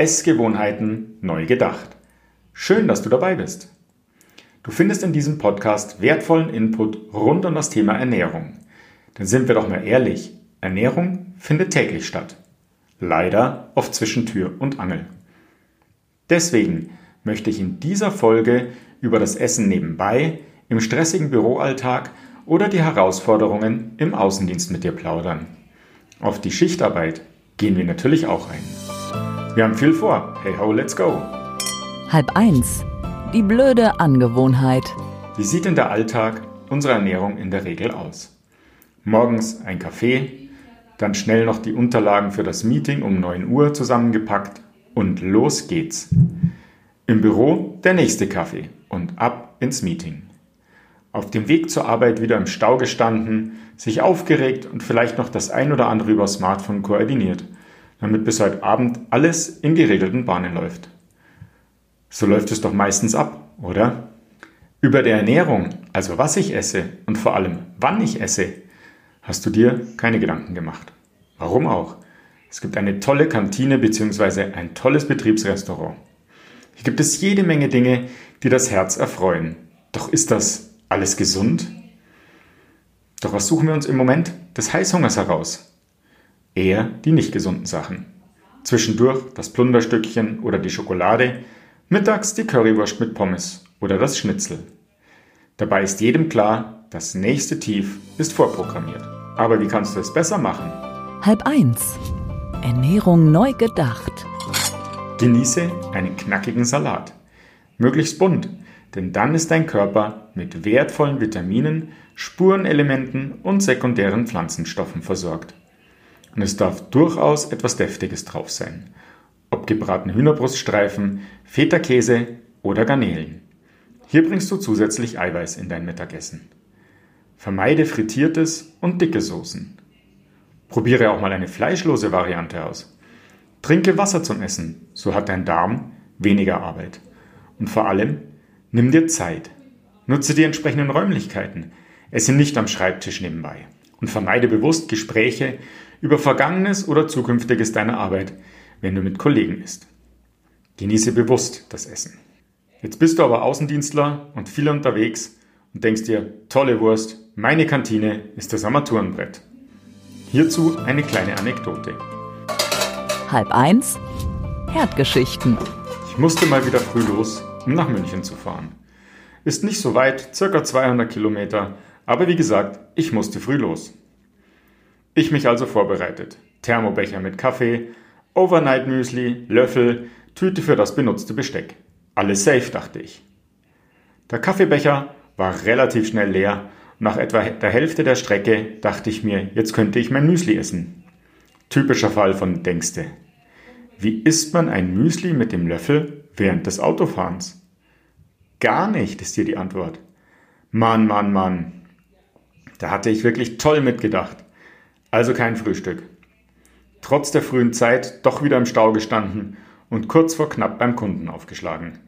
Essgewohnheiten neu gedacht. Schön, dass du dabei bist. Du findest in diesem Podcast wertvollen Input rund um das Thema Ernährung. Denn sind wir doch mal ehrlich, Ernährung findet täglich statt. Leider oft zwischen Tür und Angel. Deswegen möchte ich in dieser Folge über das Essen nebenbei, im stressigen Büroalltag oder die Herausforderungen im Außendienst mit dir plaudern. Auf die Schichtarbeit gehen wir natürlich auch ein. Wir haben viel vor. Hey ho, let's go. Halb eins. Die blöde Angewohnheit. Wie sieht denn der Alltag unserer Ernährung in der Regel aus? Morgens ein Kaffee, dann schnell noch die Unterlagen für das Meeting um 9 Uhr zusammengepackt und los geht's. Im Büro der nächste Kaffee und ab ins Meeting. Auf dem Weg zur Arbeit wieder im Stau gestanden, sich aufgeregt und vielleicht noch das ein oder andere über Smartphone koordiniert – damit bis heute Abend alles in geregelten Bahnen läuft. So läuft es doch meistens ab, oder? Über die Ernährung, also was ich esse und vor allem wann ich esse, hast du dir keine Gedanken gemacht. Warum auch? Es gibt eine tolle Kantine bzw. ein tolles Betriebsrestaurant. Hier gibt es jede Menge Dinge, die das Herz erfreuen. Doch ist das alles gesund? Doch was suchen wir uns im Moment des Heißhungers heraus? Eher die nicht gesunden Sachen. Zwischendurch das Plunderstückchen oder die Schokolade, mittags die Currywurst mit Pommes oder das Schnitzel. Dabei ist jedem klar, das nächste Tief ist vorprogrammiert. Aber wie kannst du es besser machen? Halb eins. Ernährung neu gedacht. Genieße einen knackigen Salat. Möglichst bunt, denn dann ist dein Körper mit wertvollen Vitaminen, Spurenelementen und sekundären Pflanzenstoffen versorgt. Und es darf durchaus etwas Deftiges drauf sein. Ob gebratene Hühnerbruststreifen, Feta-Käse oder Garnelen. Hier bringst du zusätzlich Eiweiß in dein Mittagessen. Vermeide frittiertes und dicke Soßen. Probiere auch mal eine fleischlose Variante aus. Trinke Wasser zum Essen, so hat dein Darm weniger Arbeit. Und vor allem, nimm dir Zeit. Nutze die entsprechenden Räumlichkeiten. Esse nicht am Schreibtisch nebenbei. Und vermeide bewusst Gespräche über Vergangenes oder Zukünftiges deiner Arbeit, wenn du mit Kollegen isst. Genieße bewusst das Essen. Jetzt bist du aber Außendienstler und viel unterwegs und denkst dir, tolle Wurst, meine Kantine ist das Armaturenbrett. Hierzu eine kleine Anekdote. Halb eins, Herdgeschichten. Ich musste mal wieder früh los, um nach München zu fahren. Ist nicht so weit, circa 200 Kilometer, aber wie gesagt, ich musste früh los. Ich mich also vorbereitet. Thermobecher mit Kaffee, Overnight Müsli, Löffel, Tüte für das benutzte Besteck. Alles safe, dachte ich. Der Kaffeebecher war relativ schnell leer nach etwa der Hälfte der Strecke dachte ich mir, jetzt könnte ich mein Müsli essen. Typischer Fall von Denkste. Wie isst man ein Müsli mit dem Löffel während des Autofahrens? Gar nicht, ist hier die Antwort. Mann, Mann, Mann. Da hatte ich wirklich toll mitgedacht. Also kein Frühstück. Trotz der frühen Zeit doch wieder im Stau gestanden und kurz vor knapp beim Kunden aufgeschlagen.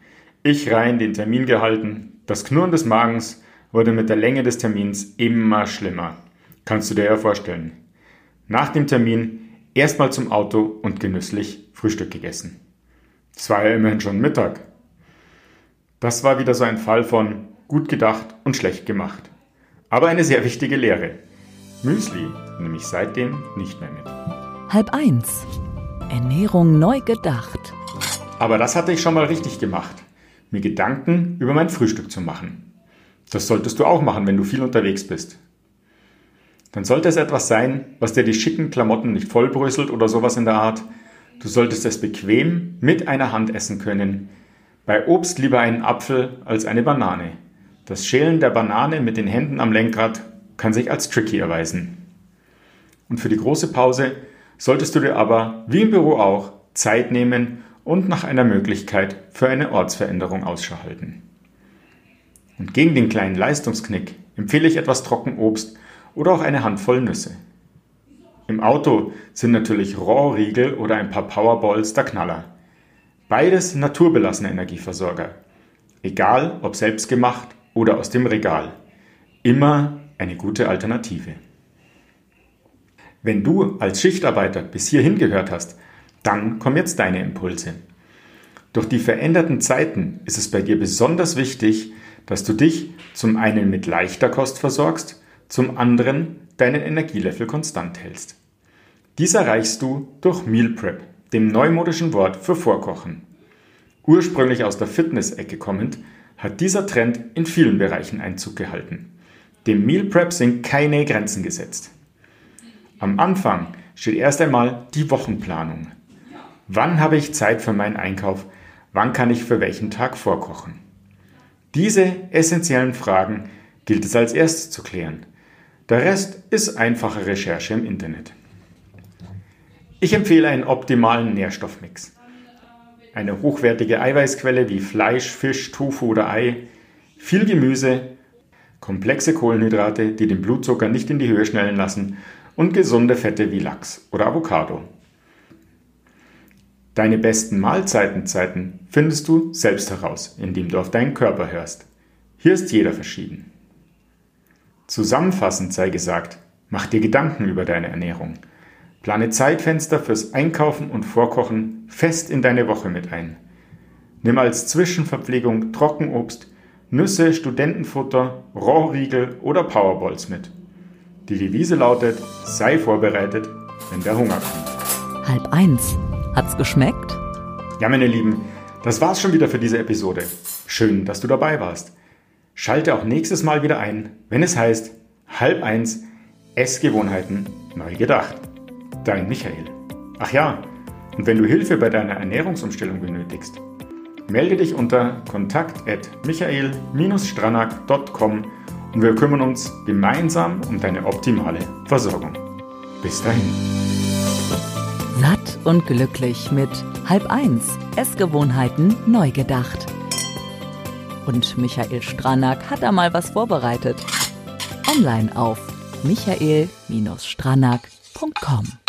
Ich rein den Termin gehalten. Das Knurren des Magens wurde mit der Länge des Termins immer schlimmer. Kannst du dir ja vorstellen. Nach dem Termin erstmal zum Auto und genüsslich Frühstück gegessen. Es war ja immerhin schon Mittag. Das war wieder so ein Fall von gut gedacht und schlecht gemacht. Aber eine sehr wichtige Lehre. Müsli nehme ich seitdem nicht mehr mit. Halb eins. Ernährung neu gedacht. Aber das hatte ich schon mal richtig gemacht. Mir Gedanken über mein Frühstück zu machen. Das solltest du auch machen, wenn du viel unterwegs bist. Dann sollte es etwas sein, was dir die schicken Klamotten nicht vollbröselt oder sowas in der Art. Du solltest es bequem mit einer Hand essen können. Bei Obst lieber einen Apfel als eine Banane. Das Schälen der Banane mit den Händen am Lenkrad kann sich als tricky erweisen. Und für die große Pause solltest du dir aber, wie im Büro auch, Zeit nehmen und nach einer Möglichkeit für eine Ortsveränderung Ausschau halten. Und gegen den kleinen Leistungsknick empfehle ich etwas Trockenobst oder auch eine Handvoll Nüsse. Im Auto sind natürlich Rohrriegel oder ein paar Powerballs der Knaller. Beides naturbelassene Energieversorger. Egal ob selbstgemacht oder aus dem Regal. Immer eine gute Alternative. Wenn du als Schichtarbeiter bis hierhin gehört hast, dann kommen jetzt deine Impulse. Durch die veränderten Zeiten ist es bei dir besonders wichtig, dass du dich zum einen mit leichter Kost versorgst, zum anderen deinen Energielevel konstant hältst. Dies erreichst du durch Meal Prep, dem neumodischen Wort für Vorkochen. Ursprünglich aus der Fitness-Ecke kommend, hat dieser Trend in vielen Bereichen Einzug gehalten. Dem Meal Prep sind keine Grenzen gesetzt. Am Anfang steht erst einmal die Wochenplanung. Wann habe ich Zeit für meinen Einkauf? Wann kann ich für welchen Tag vorkochen? Diese essentiellen Fragen gilt es als erstes zu klären. Der Rest ist einfache Recherche im Internet. Ich empfehle einen optimalen Nährstoffmix. Eine hochwertige Eiweißquelle wie Fleisch, Fisch, Tofu oder Ei, viel Gemüse, komplexe Kohlenhydrate, die den Blutzucker nicht in die Höhe schnellen lassen und gesunde Fette wie Lachs oder Avocado. Deine besten Mahlzeitenzeiten findest du selbst heraus, indem du auf deinen Körper hörst. Hier ist jeder verschieden. Zusammenfassend sei gesagt, mach dir Gedanken über deine Ernährung. Plane Zeitfenster fürs Einkaufen und Vorkochen fest in deine Woche mit ein. Nimm als Zwischenverpflegung Trockenobst, Nüsse, Studentenfutter, Rohrriegel oder Powerballs mit. Die Devise lautet, sei vorbereitet, wenn der Hunger kommt. Halb eins Hat's geschmeckt? Ja, meine Lieben, das war's schon wieder für diese Episode. Schön, dass du dabei warst. Schalte auch nächstes Mal wieder ein, wenn es heißt halb eins Essgewohnheiten neu gedacht. Dein Michael. Ach ja, und wenn du Hilfe bei deiner Ernährungsumstellung benötigst, melde dich unter kontakt@michael-stranak.com und wir kümmern uns gemeinsam um deine optimale Versorgung. Bis dahin. Satt und glücklich mit Halb eins Essgewohnheiten neu gedacht. Und Michael Stranack hat da mal was vorbereitet. Online auf michael-stranack.com